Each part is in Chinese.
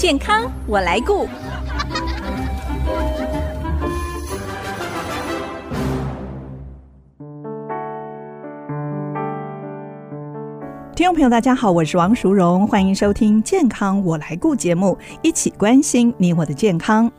健康我来顾。众朋友，大家好，我是王淑荣，欢迎收听《健康我来顾》节目，一起关心你我的健康。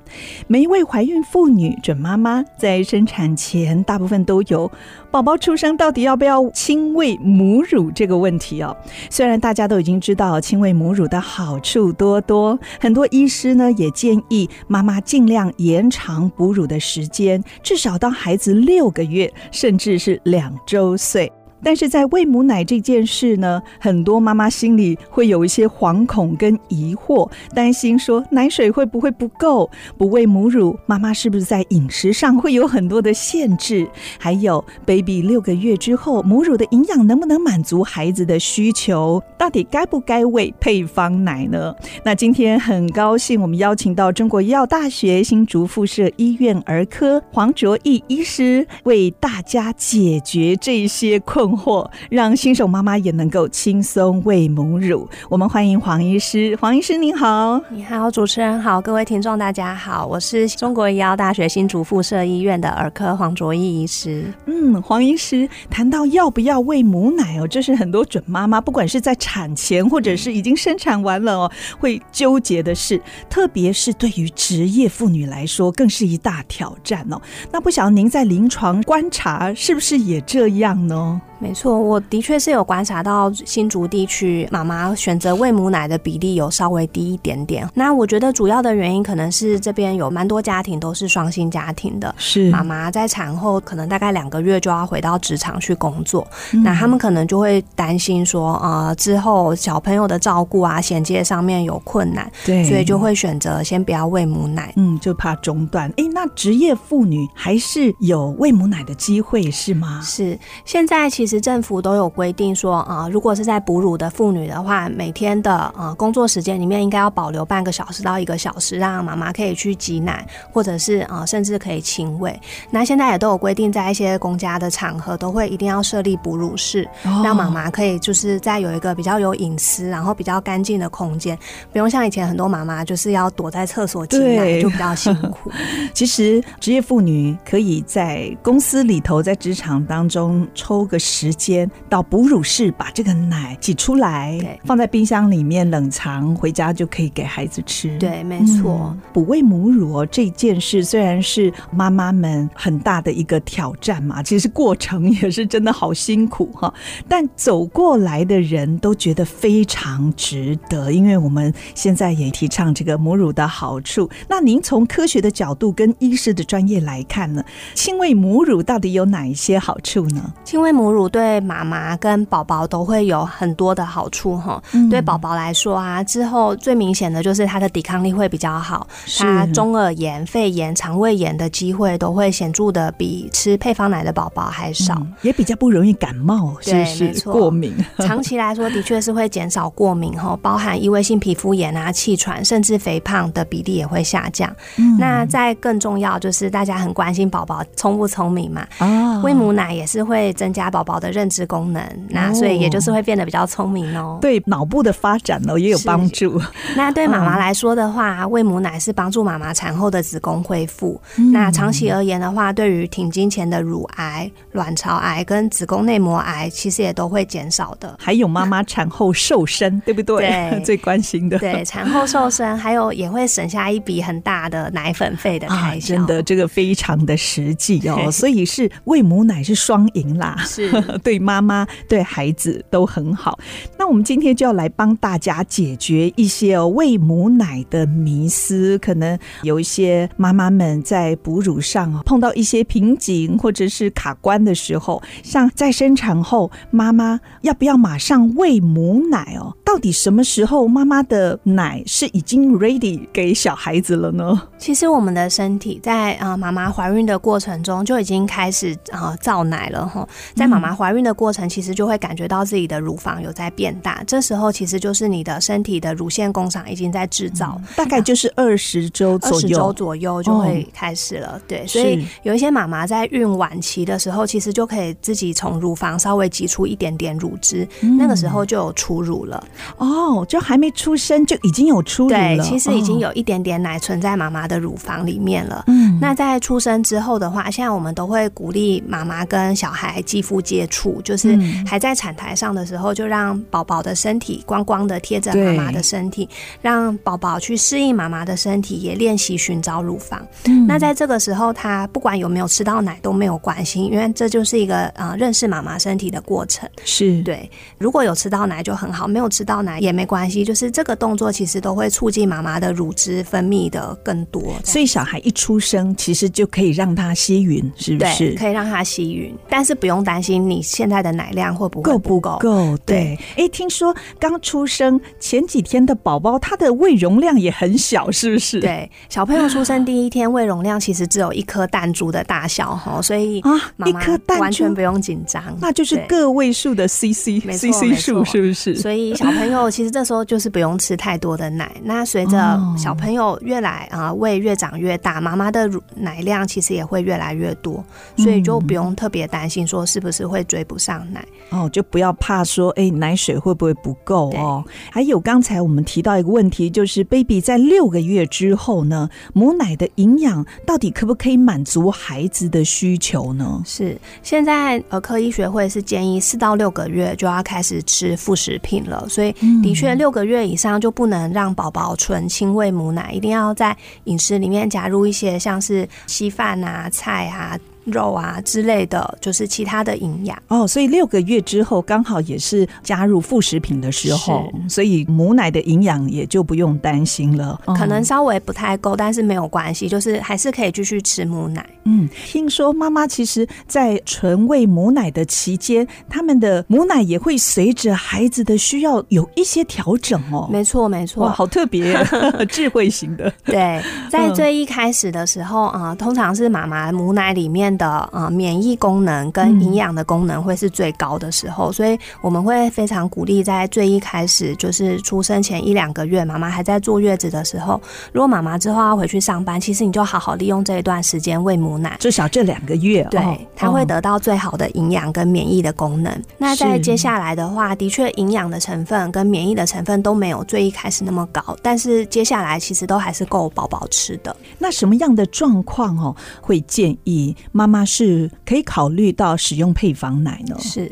每一位怀孕妇女、准妈妈在生产前，大部分都有宝宝出生到底要不要亲喂母乳这个问题哦。虽然大家都已经知道亲喂母乳的好处多多，很多医师呢也建议妈妈尽量延长哺乳的时间，至少到孩子六个月，甚至是两周岁。但是在喂母奶这件事呢，很多妈妈心里会有一些惶恐跟疑惑，担心说奶水会不会不够？不喂母乳，妈妈是不是在饮食上会有很多的限制？还有，baby 六个月之后，母乳的营养能不能满足孩子的需求？到底该不该喂配方奶呢？那今天很高兴，我们邀请到中国医药大学新竹附设医院儿科黄卓义医师，为大家解决这些困或让新手妈妈也能够轻松喂母乳。我们欢迎黄医师，黄医师您好。你好，主持人好，各位听众大家好，我是中国医药大学新竹附设医院的儿科黄卓义医师。嗯，黄医师谈到要不要喂母奶哦，这是很多准妈妈不管是在产前或者是已经生产完了哦，会纠结的事，特别是对于职业妇女来说，更是一大挑战哦。那不晓得您在临床观察是不是也这样呢？没错，我的确是有观察到新竹地区妈妈选择喂母奶的比例有稍微低一点点。那我觉得主要的原因可能是这边有蛮多家庭都是双薪家庭的，是妈妈在产后可能大概两个月就要回到职场去工作，嗯、那他们可能就会担心说，呃，之后小朋友的照顾啊、衔接上面有困难，对，所以就会选择先不要喂母奶，嗯，就怕中断。哎，那职业妇女还是有喂母奶的机会是吗？是，现在其实。其实政府都有规定说，啊、呃，如果是在哺乳的妇女的话，每天的呃工作时间里面应该要保留半个小时到一个小时，让妈妈可以去挤奶，或者是啊、呃，甚至可以亲喂。那现在也都有规定，在一些公家的场合都会一定要设立哺乳室，哦、让妈妈可以就是在有一个比较有隐私，然后比较干净的空间，不用像以前很多妈妈就是要躲在厕所挤奶，就比较辛苦。其实职业妇女可以在公司里头，在职场当中抽个时。时间到哺乳室把这个奶挤出来，放在冰箱里面冷藏，回家就可以给孩子吃。对，没错。哺喂、嗯、母乳哦，这件事虽然是妈妈们很大的一个挑战嘛，其实过程也是真的好辛苦哈。但走过来的人都觉得非常值得，因为我们现在也提倡这个母乳的好处。那您从科学的角度跟医师的专业来看呢，亲喂母乳到底有哪一些好处呢？亲喂母乳。对妈妈跟宝宝都会有很多的好处哈。嗯、对宝宝来说啊，之后最明显的就是他的抵抗力会比较好，是他中耳炎、肺炎、肠胃炎的机会都会显著的比吃配方奶的宝宝还少，嗯，也比较不容易感冒，是不是？过敏。长期来说，的确是会减少过敏哈，包含异位性皮肤炎啊、气喘，甚至肥胖的比例也会下降。嗯、那再更重要就是大家很关心宝宝聪不聪明嘛？哦，喂母奶也是会增加宝宝的认知功能，那所以也就是会变得比较聪明哦。对脑部的发展呢也有帮助。那对妈妈来说的话，喂母奶是帮助妈妈产后的子宫恢复。嗯、那长期而言的话，对于停经前的乳癌、卵巢癌跟子宫内膜癌，其实也都会减少的。还有妈妈产后瘦身，对不对？对，最关心的。对，产后瘦身，还有也会省下一笔很大的奶粉费的开销。啊、真的，这个非常的实际哦。所以是喂母奶是双赢啦。是。对妈妈、对孩子都很好。那我们今天就要来帮大家解决一些喂母奶的迷思。可能有一些妈妈们在哺乳上碰到一些瓶颈或者是卡关的时候，像在生产后，妈妈要不要马上喂母奶哦？到底什么时候妈妈的奶是已经 ready 给小孩子了呢？其实我们的身体在啊妈妈怀孕的过程中就已经开始啊造奶了哈，在妈妈妈怀孕的过程，其实就会感觉到自己的乳房有在变大。这时候其实就是你的身体的乳腺工厂已经在制造，嗯，大概就是 二十周左右，二十周左右就会开始了。哦、对，所以有一些妈妈在孕晚期的时候，其实就可以自己从乳房稍微挤出一点点乳汁，嗯，那个时候就有初乳了。哦，就还没出生就已经有初乳了。对，其实已经有一点点奶存在妈妈的乳房里面了。嗯，那在出生之后的话，现在我们都会鼓励妈妈跟小孩肌肤接触，就是还在产台上的时候，就让宝宝的身体光光的贴着妈妈的身体，让宝宝去适应妈妈的身体，也练习寻找乳房。嗯，那在这个时候，他不管有没有吃到奶都没有关系，因为这就是一个呃认识妈妈身体的过程。是对，如果有吃到奶就很好，没有吃到奶也没关系，就是这个动作其实都会促进妈妈的乳汁分泌的更多。所以小孩一出生，其实就可以让他吸吮，是不是？对，可以让他吸吮，但是不用担心你现在的奶量会不会够不够？够对。哎，听说刚出生前几天的宝宝，他的胃容量也很小，是不是？对，小朋友出生第一天胃容量其实只有一颗弹珠的大小哈，所以啊，一颗弹珠完全不用紧张，那就是个位数的 CC CC 数，是不是？所以小朋友其实这时候就是不用吃太多的奶。那随着小朋友越来啊胃越长越大，妈妈的乳奶量其实也会越来越多，所以就不用特别担心说是不是会追不上奶哦，就不要怕说哎奶水会不会不够哦。还有刚才我们提到一个问题，就是 baby 在六个月之后呢，母奶的营养到底可不可以满足孩子的需求呢？是现在儿科医学会是建议四到六个月就要开始吃副食品了，所以的确六个月以上就不能让宝宝纯亲喂母奶，一定要在饮食里面加入一些像是稀饭啊、菜啊。肉啊之类的，就是其他的营养哦。所以六个月之后刚好也是加入副食品的时候，所以母奶的营养也就不用担心了。可能稍微不太够，但是没有关系，就是还是可以继续吃母奶。嗯，听说妈妈其实，在纯喂母奶的期间，他们的母奶也会随着孩子的需要有一些调整哦。没错，没错，哇，好特别，智慧型的。对，在最一开始的时候啊，通常是妈妈母奶里面。的啊，免疫功能跟营养的功能会是最高的时候，嗯，所以我们会非常鼓励在最一开始，就是出生前一两个月，妈妈还在坐月子的时候，如果妈妈之后要回去上班，其实你就好好利用这一段时间喂母奶，至少这两个月，对，它会得到最好的营养跟免疫的功能。那在接下来的话，的确营养的成分跟免疫的成分都没有最一开始那么高，但是接下来其实都还是够宝宝吃的。那什么样的状况哦，会建议妈妈是可以考虑到使用配方奶呢？是，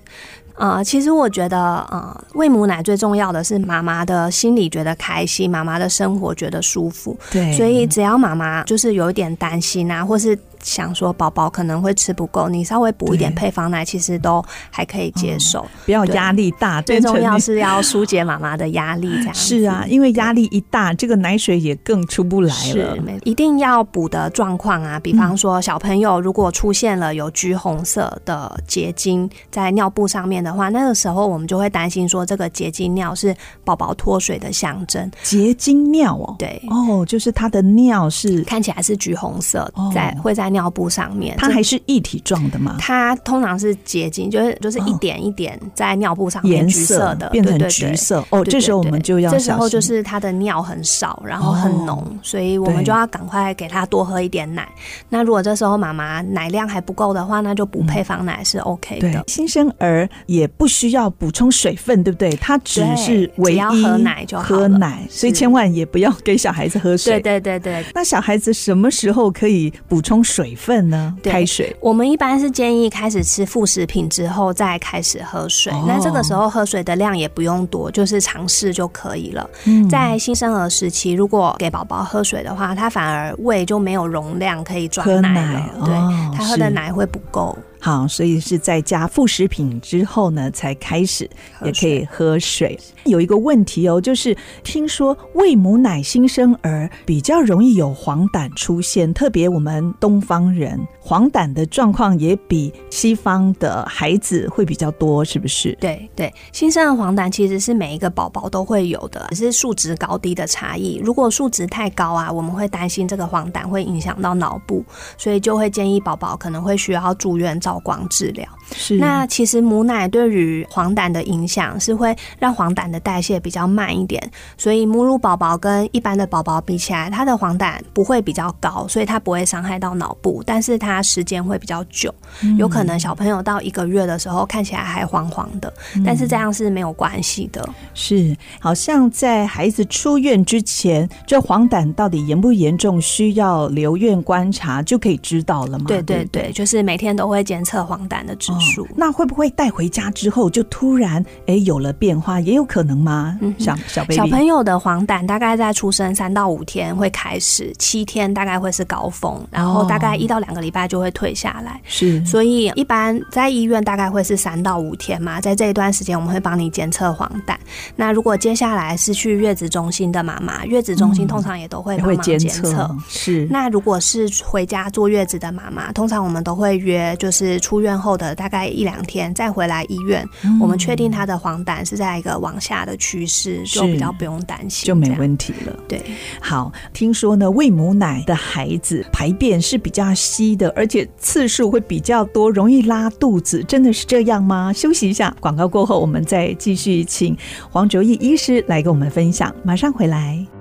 呃，其实我觉得，呃，喂母奶最重要的是妈妈的心里觉得开心，妈妈的生活觉得舒服。对，所以只要妈妈就是有一点担心啊，或是。想说宝宝可能会吃不够，你稍微补一点配方奶，其实都还可以接受。嗯、不要压力大，最重要是要疏解妈妈的压力。这样 是啊，因为压力一大，这个奶水也更出不来了。是，一定要补的状况啊，比方说小朋友如果出现了有橘红色的结晶在尿布上面的话，那个时候我们就会担心说这个结晶尿是宝宝脱水的象征。结晶尿哦，对哦，就是他的尿是看起来是橘红色，在会在。尿布上面，它还是液体状的吗？它通常是结晶，就是就是一点一点在尿布上面，颜色的变成橘色。哦，这时候我们就要，这时候就是它的尿很少，然后很浓，所以我们就要赶快给他多喝一点奶。那如果这时候妈妈奶量还不够的话，那就补配方奶是 OK 的。新生儿也不需要补充水分，对不对？他只是唯一喝奶就好，喝奶，所以千万也不要给小孩子喝水。对对对对。那小孩子什么时候可以补充水？水分呢？开水，我们一般是建议开始吃副食品之后再开始喝水。哦、那这个时候喝水的量也不用多，就是尝试就可以了。嗯、在新生儿时期，如果给宝宝喝水的话，他反而胃就没有容量可以装奶了。奶对、哦、他喝的奶会不够。好，所以是在加副食品之后呢，才开始也可以喝水。有一个问题哦，就是听说喂母奶新生儿比较容易有黄疸出现，特别我们东方人黄疸的状况也比西方的孩子会比较多，是不是？对对，新生儿黄疸其实是每一个宝宝都会有的，只是数值高低的差异。如果数值太高啊，我们会担心这个黄疸会影响到脑部，所以就会建议宝宝可能会需要住院照光治疗。是。那其实母奶对于黄疸的影响是会让黄疸的代谢比较慢一点，所以母乳宝宝跟一般的宝宝比起来，它的黄疸不会比较高，所以它不会伤害到脑部，但是它时间会比较久，有可能小朋友到一个月的时候看起来还黄黄的，但是这样是没有关系的。是，好像在孩子出院之前，这黄疸到底严不严重，需要留院观察就可以知道了吗？对对对，就是每天都会监测黄疸的指数。哦，那会不会带回家之后就突然哎有了变化，也有可能吗？嗯，小小小朋友的黄疸大概在出生三到五天会开始，七天大概会是高峰，然后大概一到两个礼拜就会退下来。是，所以一般在医院大概会是三到五天嘛，在这一段时间我们会帮你监测黄疸。那如果接下来是去月子中心的妈妈，月子中心通常也都会帮忙监测。是，那如果是回家坐月子的妈妈，通常我们都会约，就是出院后的大概一两天再回来医院，嗯、我们确定她的黄疸是在一个往下的趋势，就比较不用担心，就没问题了。对，好，听说呢，喂母奶的孩子排便是比较稀的，而且次数会比较多，容易拉肚子，真的是这样吗？休息一下，广告过后我们再继续请黄卓义医师来跟我们分享，马上回来。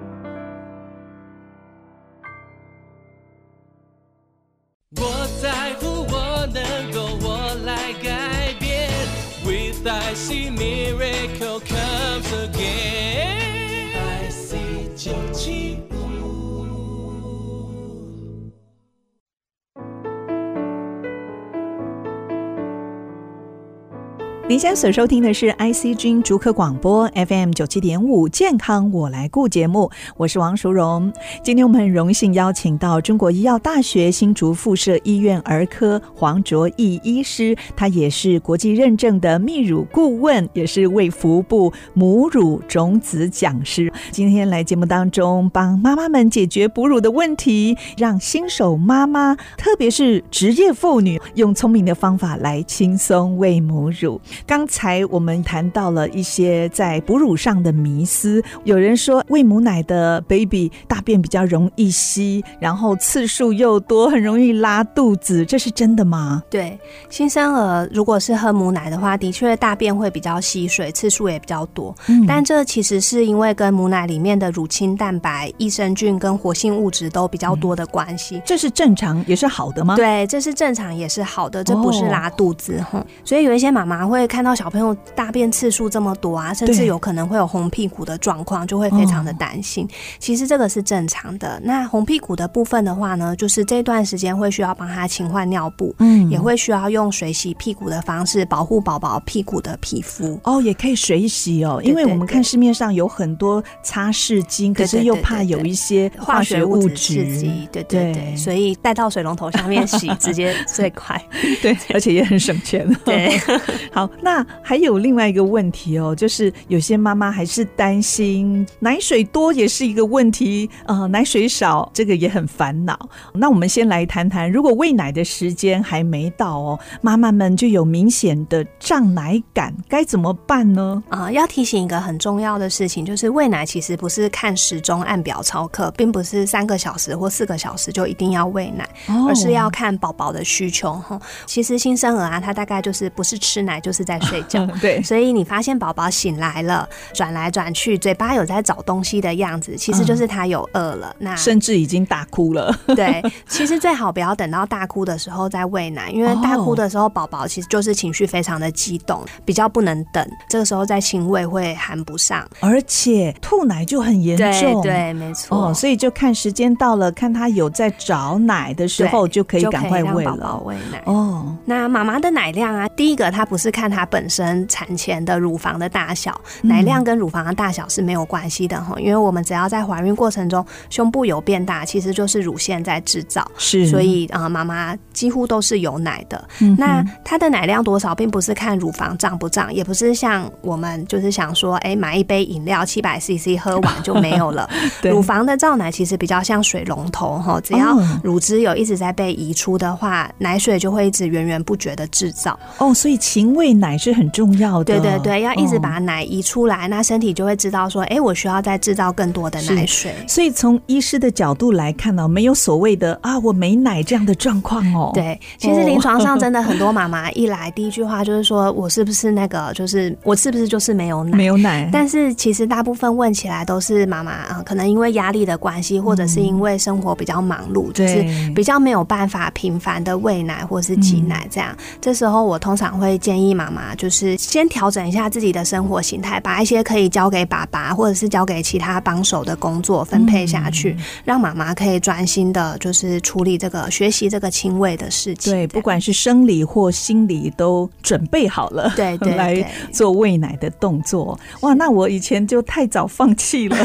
您现在所收听的是 IC 君竹科广播 FM 九七点五健康我来顾节目，我是王淑荣。今天我们很荣幸邀请到中国医药大学新竹附设医院儿科黄卓义医师，他也是国际认证的泌乳顾问，也是卫福部母乳种子讲师。今天来节目当中帮妈妈们解决哺乳的问题，让新手妈妈，特别是职业妇女，用聪明的方法来轻松喂母乳。刚才我们谈到了一些在哺乳上的迷思，有人说喂母奶的 baby 大便比较容易稀，然后次数又多，很容易拉肚子，这是真的吗？对，新生儿如果是喝母奶的话，的确大便会比较吸水，次数也比较多。嗯，但这其实是因为跟母奶里面的乳清蛋白、益生菌跟活性物质都比较多的关系。这是正常，也是好的吗？对，这是正常，也是好的，这不是拉肚子。哈、哦，所以有一些妈妈会。看到小朋友大便次数这么多啊，甚至有可能会有红屁股的状况，就会非常的担心。哦。其实这个是正常的。那红屁股的部分的话呢，就是这段时间会需要帮他勤换尿布，嗯，也会需要用水洗屁股的方式保护宝宝屁股的皮肤。哦，也可以水洗哦，因为我们看市面上有很多擦拭巾，可是又怕有一些化学物质刺激。对对对，所以带到水龙头下面洗，直接最快。对，而且也很省钱。对，好。那还有另外一个问题哦，就是有些妈妈还是担心奶水多也是一个问题，呃，奶水少这个也很烦恼。那我们先来谈谈，如果喂奶的时间还没到哦，妈妈们就有明显的胀奶感，该怎么办呢？啊、呃，要提醒一个很重要的事情，就是喂奶其实不是看时钟按表操课，并不是三个小时或四个小时就一定要喂奶，哦，而是要看宝宝的需求哈。其实新生儿啊，他大概就是不是吃奶就是。在睡觉，对，所以你发现宝宝醒来了，转来转去，嘴巴有在找东西的样子，其实就是他有饿了。那甚至已经大哭了。对，其实最好不要等到大哭的时候再喂奶，因为大哭的时候宝宝其实就是情绪非常的激动，比较不能等。这个时候再亲喂会含不上，而且吐奶就很严重。对，对，没错。哦，所以就看时间到了，看他有在找奶的时候，就可以赶快喂了。宝宝喂奶。哦，那妈妈的奶量啊，第一个他不是看他。它本身产前的乳房的大小，奶量跟乳房的大小是没有关系的哈。因为我们只要在怀孕过程中胸部有变大，其实就是乳腺在制造，是，所以啊，妈妈几乎都是有奶的。嗯、那它的奶量多少，并不是看乳房胀不胀，也不是像我们就是想说，哎、欸，买一杯饮料七百 CC 喝完就没有了。乳房的造奶其实比较像水龙头哈，只要乳汁有一直在被移出的话，奶水就会一直源源不绝的制造。哦，所以勤喂奶是很重要的。对对对，要一直把奶移出来，哦、那身体就会知道说，哎、欸，我需要再制造更多的奶水。所以从医师的角度来看呢，没有所谓的啊，我没奶这样的状况哦。对，其实临床上 真的很多妈妈一来，第一句话就是说我是不是那个，就是我是不是就是没有奶？没有奶。但是其实大部分问起来都是妈妈啊，可能因为压力的关系，或者是因为生活比较忙碌，嗯、就是比较没有办法频繁的喂奶或是挤奶这样。嗯、这时候我通常会建议妈妈就是先调整一下自己的生活形态，把一些可以交给爸爸或者是交给其他帮手的工作分配下去，嗯、让妈妈可以专心的，就是处理这个学习这个亲喂的事情。对，不管是生理或心理都准备好了，对对，对，来做喂奶的动作。哇，那我以前就太早放弃了，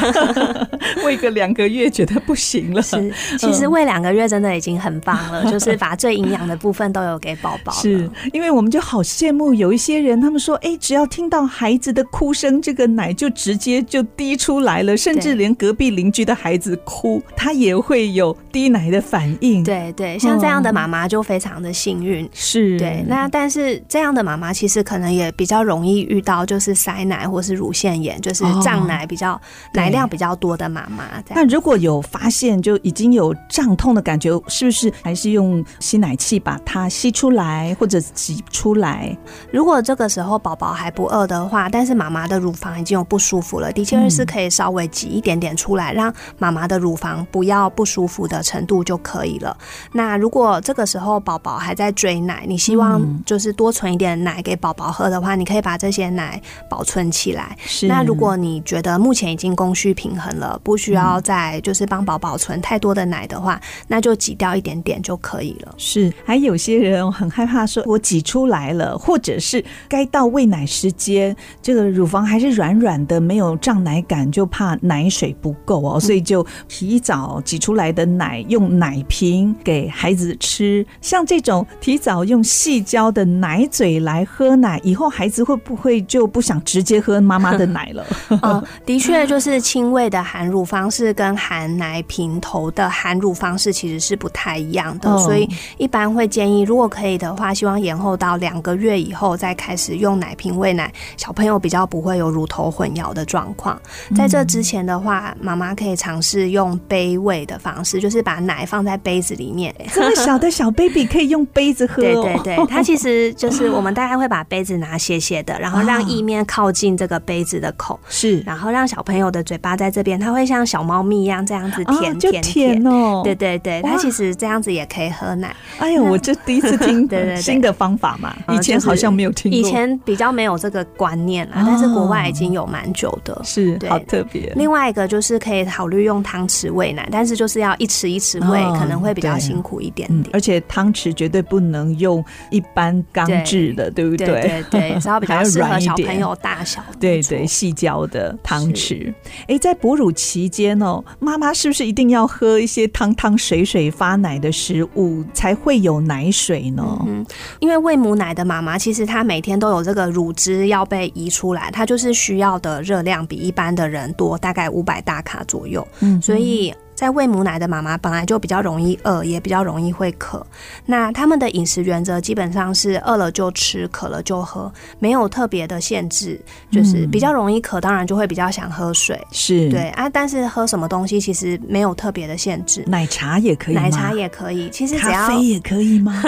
喂个两个月觉得不行了。是，其实喂两个月真的已经很棒了，就是把最营养的部分都有给宝宝。是因为我们就好羡慕有一些人，他们说，哎，只要听到孩子的哭声，这个奶就直接就滴出来了，甚至连隔壁邻居的孩子哭，他也会有滴奶的反应。对对，像这样的妈妈就非常的幸运。是，对。那但是这样的妈妈其实可能也比较容易遇到，就是塞奶或是乳腺炎，就是胀奶比较奶量比较多的妈妈。那如果有发现就已经有胀痛的感觉，是不是还是用吸奶器把它吸出来或者挤出来？如果这个时候宝宝还不饿的话，但是妈妈的乳房已经有不舒服了，的确是可以稍微挤一点点出来，让妈妈的乳房不要不舒服的程度就可以了。那如果这个时候宝宝还在追奶，你希望就是多存一点奶给宝宝喝的话，你可以把这些奶保存起来。是。那如果你觉得目前已经供需平衡了，不需要再就是帮宝宝存太多的奶的话，那就挤掉一点点就可以了。是。还有些人很害怕说，我挤出来了，或者是该到喂奶时间，这个乳房还是软软的，没有胀奶感，就怕奶水不够哦，所以就提早挤出来的奶用奶瓶给孩子吃。像这种提早用细胶的奶嘴来喝奶，以后孩子会不会就不想直接喝妈妈的奶了？嗯，的确，就是亲喂的含乳方式跟含奶瓶头的含乳方式其实是不太一样的，所以一般会建议，如果可以的话，希望延后到两个月以后再开始用奶瓶喂奶，小朋友比较不会有乳头混淆的状况。在这之前的话，妈妈可以尝试用杯喂的方式，就是把奶放在杯子里面。这么小的小 baby 可以用杯子喝？对对对，它其实就是我们大概会把杯子拿斜斜的，然后让意面靠近这个杯子的口，是，然后让小朋友的嘴巴在这边，它会像小猫咪一样这样子舔舔舔哦。对对对，它其实这样子也可以喝奶。哎呦，我这第一次听 对对新的方法嘛，以前好像没有听过，以前比较没有这个观念啊，但是国外已经有蛮久的，是好特别。另外一个就是可以考虑用汤匙喂奶，但是就是要一匙一匙喂，可能会比较辛苦一点点。而且汤匙绝对不能用一般钢制的，对不对？对对，是要比较适合小朋友大小。对对，细胶的汤匙。哎，在哺乳期间哦，妈妈是不是一定要喝一些汤汤水水发奶的食物才会有奶水呢？嗯，因为喂母奶的妈妈，其实她每天都有这个乳汁要被移出来，它就是需要的热量比一般的人多，大概五百大卡左右。嗯，所以。在喂母奶的妈妈本来就比较容易饿，也比较容易会渴。那他们的饮食原则基本上是饿了就吃，渴了就喝，没有特别的限制。就是比较容易渴，当然就会比较想喝水。是对啊，但是喝什么东西其实没有特别的限制。奶茶也可以？奶茶也可以。其实只要咖啡也可以吗？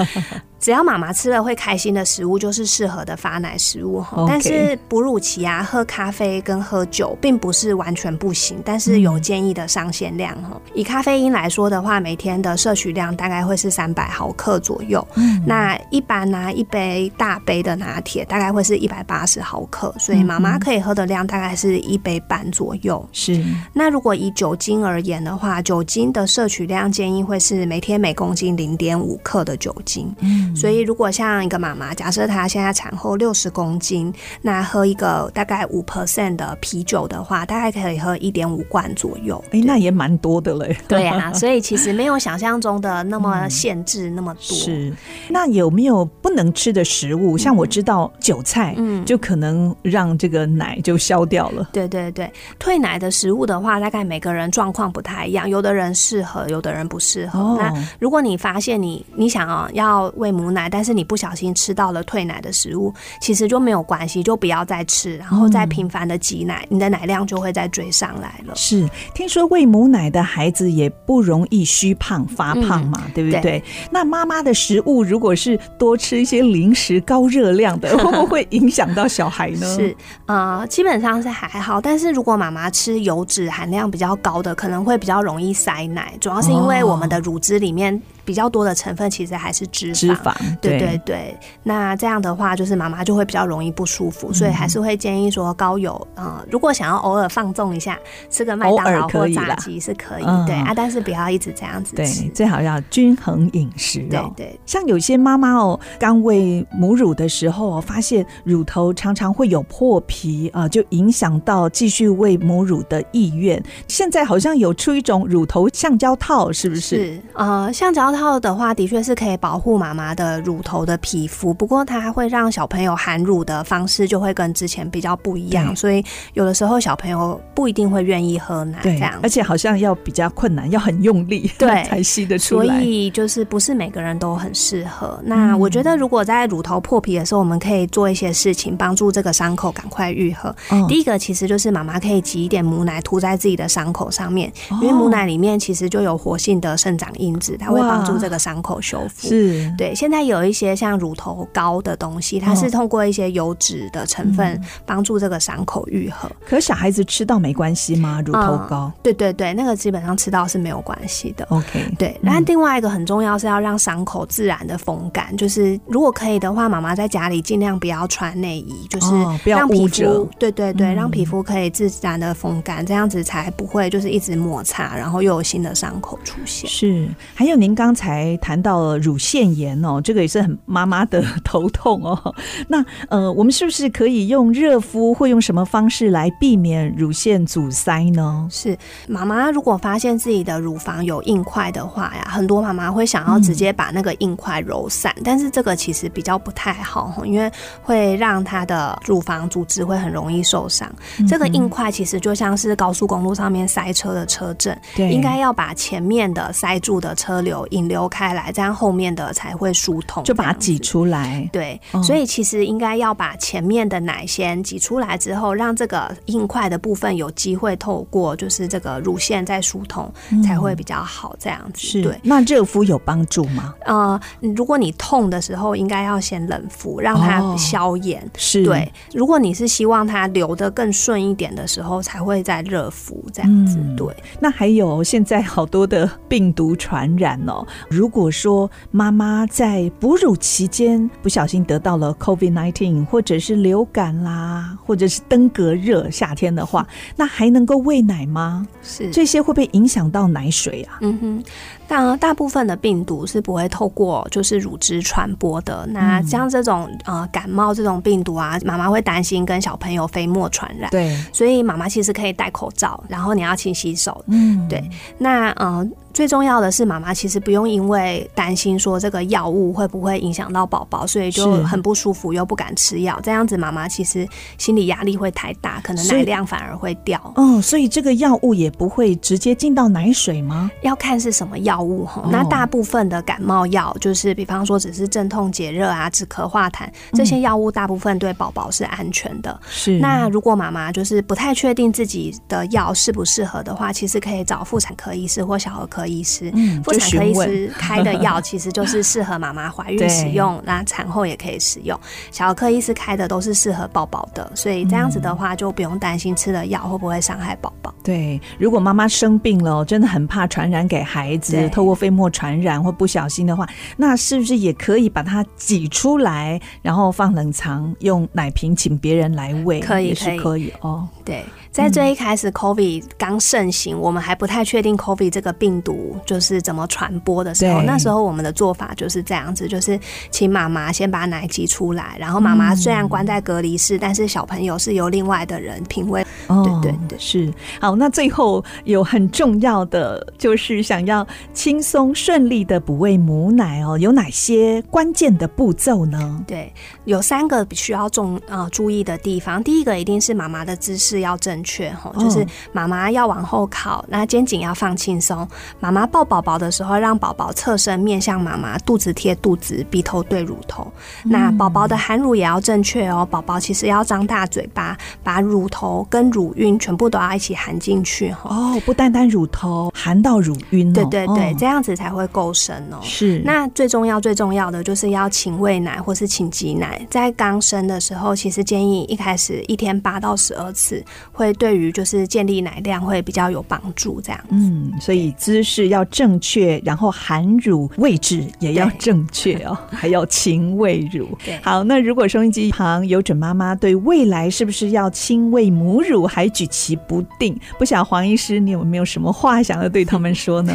只要妈妈吃了会开心的食物，就是适合的发奶食物哈。但是哺乳期啊，喝咖啡跟喝酒并不是完全不行，但是有建议的上限量哈。嗯、以咖啡因来说的话，每天的摄取量大概会是三百毫克左右。嗯，那一般呢，一杯大杯的拿铁大概会是一百八十毫克，所以妈妈可以喝的量大概是一杯半左右。是。那如果以酒精而言的话，酒精的摄取量建议会是每天每公斤零点五克的酒精。嗯。嗯，所以如果像一个妈妈，假设她现在产后六十公斤，那喝一个大概五 percent 的啤酒的话，大概可以喝一点五罐左右。哎、欸，那也蛮多的嘞。对啊，所以其实没有想象中的那么限制那么多。嗯、是，那有没有不能吃的食物？像我知道韭菜，嗯，就可能让这个奶就消掉了。对对对，退奶的食物的话，大概每个人状况不太一样，有的人适合，有的人不适合。哦、那如果你发现你你想啊要喂母奶，但是你不小心吃到了退奶的食物，其实就没有关系，就不要再吃，然后再频繁的挤奶，嗯，你的奶量就会再追上来了。是，听说喂母奶的孩子也不容易虚胖发胖嘛，嗯、对不对？对，那妈妈的食物如果是多吃一些零食高热量的，会不会影响到小孩呢？是，呃，基本上是还好，但是如果妈妈吃油脂含量比较高的，可能会比较容易塞奶，主要是因为我们的乳汁里面。比较多的成分其实还是脂肪，脂肪，对对对。那这样的话，就是妈妈就会比较容易不舒服，嗯、所以还是会建议说高油，呃，如果想要偶尔放纵一下，吃个麦当劳或炸鸡是可以，可以对、嗯、啊，但是不要一直这样子吃，对，最好要均衡饮食、喔。对对，像有些妈妈哦，刚喂母乳的时候哦，发现乳头常常会有破皮啊、呃，就影响到继续喂母乳的意愿。现在好像有出一种乳头橡胶套，是不是？是，呃，橡胶套。套的话，的确是可以保护妈妈的乳头的皮肤，不过它会让小朋友含乳的方式就会跟之前比较不一样，所以有的时候小朋友不一定会愿意喝奶，这样，而且好像要比较困难，要很用力，对，才吸得出来。所以就是不是每个人都很适合。那我觉得，如果在乳头破皮的时候，我们可以做一些事情，帮助这个伤口赶快愈合。嗯。第一个其实就是妈妈可以挤一点母奶涂在自己的伤口上面，因为母奶里面其实就有活性的生长因子，它会帮助。这个伤口修复是对，现在有一些像乳头膏的东西，它是通过一些油脂的成分帮助这个伤口愈合。可小孩子吃到没关系吗？乳头膏？对对对，那个基本上吃到是没有关系的。OK，对。然后另外一个很重要是要让伤口自然的风干，就是如果可以的话，妈妈在家里尽量不要穿内衣，就是让皮肤对对对，让皮肤可以自然的风干，这样子才不会就是一直摩擦，然后又有新的伤口出现。是，还有您刚才谈到了乳腺炎哦，这个也是很妈妈的头痛哦。那呃，我们是不是可以用热敷，或用什么方式来避免乳腺阻塞呢？是，妈妈如果发现自己的乳房有硬块的话呀，很多妈妈会想要直接把那个硬块揉散，嗯，但是这个其实比较不太好，因为会让她的乳房组织会很容易受伤。嗯。这个硬块其实就像是高速公路上面塞车的车阵，对，应该要把前面的塞住的车流引流开。来，这样后面的才会疏通，就把它挤出来。对，所以其实应该要把前面的奶先挤出来之后，让这个硬块的部分有机会透过就是这个乳腺再疏通，才会比较好。这样子对。那热敷有帮助吗？呃，如果你痛的时候，应该要先冷敷，让它消炎。是对。如果你是希望它流的更顺一点的时候，才会再热敷这样子。对。那还有现在好多的病毒传染哦，如果说妈妈在哺乳期间不小心得到了 COVID-19，或者是流感啦，或者是登革热，夏天的话，那还能够喂奶吗？是这些会不会影响到奶水啊？嗯哼。但大部分的病毒是不会透过就是乳汁传播的。那像这种呃感冒这种病毒啊，妈妈会担心跟小朋友飞沫传染。对，所以妈妈其实可以戴口罩，然后你要勤洗手。嗯，对。那呃最重要的是，妈妈其实不用因为担心说这个药物会不会影响到宝宝，所以就很不舒服又不敢吃药。这样子妈妈其实心理压力会太大，可能奶量反而会掉。嗯，所以这个药物也不会直接进到奶水吗？要看是什么药。物哈那大部分的感冒药，就是比方说只是镇痛解热啊、止咳化痰这些药物，大部分对宝宝是安全的。是。那如果妈妈就是不太确定自己的药适不适合的话，其实可以找妇产科医师或小儿科医师。嗯，妇产科医师开的药其实就是适合妈妈怀孕使用，那产后也可以使用。小儿科医师开的都是适合宝宝的，所以这样子的话就不用担心吃了药会不会伤害宝宝。对，如果妈妈生病了，真的很怕传染给孩子。透过飞沫传染或不小心的话，那是不是也可以把它挤出来，然后放冷藏，用奶瓶请别人来喂？可以，是可以哦。对，在最一开始 COVID 刚盛行，我们还不太确定 COVID 这个病毒就是怎么传播的时候，那时候我们的做法就是这样子，就是请妈妈先把奶挤出来，然后妈妈虽然关在隔离室，但是小朋友是由另外的人品味。哦，对对对，是。好，那最后有很重要的，就是想要轻松顺利的哺喂母奶哦，有哪些关键的步骤呢？对，有三个需要重呃注意的地方。第一个一定是妈妈的姿势要正确哈，就是妈妈要往后靠，那肩颈要放轻松。妈妈抱宝宝的时候，让宝宝侧身面向妈妈，肚子贴肚子，鼻头对乳头。那宝宝的含乳也要正确哦，宝宝其实要张大嘴巴，把乳头跟乳晕全部都要一起含进去哈。哦，不单单乳头，含到乳晕。对对对，这样子才会够深哦。是。那最重要最重要的就是要勤喂奶或是请挤奶，在刚生的时候，其实建议一开始一天八到十二次，会对于就是建立奶量会比较有帮助。这样，嗯，所以姿势要正确，然后含乳位置也要正确哦，还要勤喂乳。对，好，那如果收音机旁有准妈妈对未来是不是要亲喂母乳还举棋不定，不晓黄医师你有没有什么话想要对他们说呢？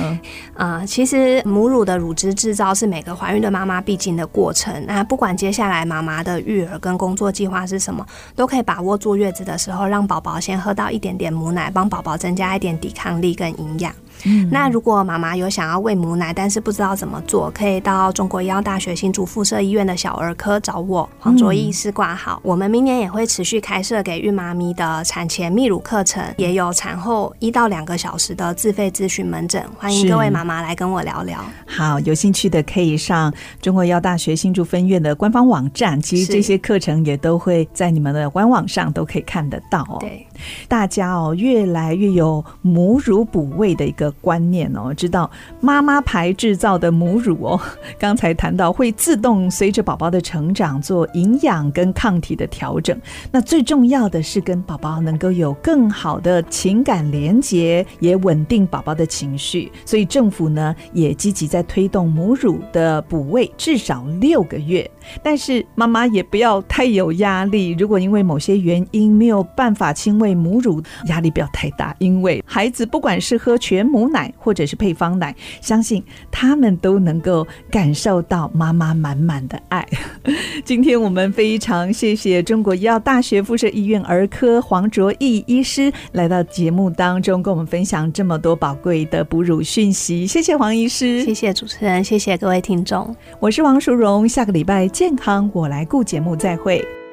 啊、呃，其实母乳的乳汁制造是每个怀孕的妈妈必经的过程。那不管接下来妈妈的育儿跟工作计划是什么，都可以把握坐月子的时候，让宝宝先喝到一点点母奶，帮宝宝增加一点抵抗力跟营养。嗯，那如果妈妈有想要喂母奶，但是不知道怎么做，可以到中国医药大学新竹附设医院的小儿科找我黄卓医师挂号。我们明年也会持续开设给孕妈咪的产前泌乳课程，也有产后一到两个小时的自费咨询门诊，欢迎各位妈妈来跟我聊聊。好，有兴趣的可以上中国医药大学新竹分院的官方网站，其实这些课程也都会在你们的官网上都可以看得到哦。对，大家哦越来越有母乳哺喂的一个观念哦，知道妈妈牌制造的母乳哦，刚才谈到会自动随着宝宝的成长做营养跟抗体的调整。那最重要的是跟宝宝能够有更好的情感连接，也稳定宝宝的情绪。所以政府呢也积极在推动母乳的补喂，至少六个月。但是妈妈也不要太有压力，如果因为某些原因没有办法亲喂母乳，压力不要太大，因为孩子不管是喝全母奶或者是配方奶，相信他们都能够感受到妈妈满满的爱。今天我们非常谢谢中国医药大学附设医院儿科黄卓义医师来到节目当中，跟我们分享这么多宝贵的哺乳讯息。谢谢黄医师，谢谢主持人，谢谢各位听众，我是王淑荣，下个礼拜健康我来顾节目再会。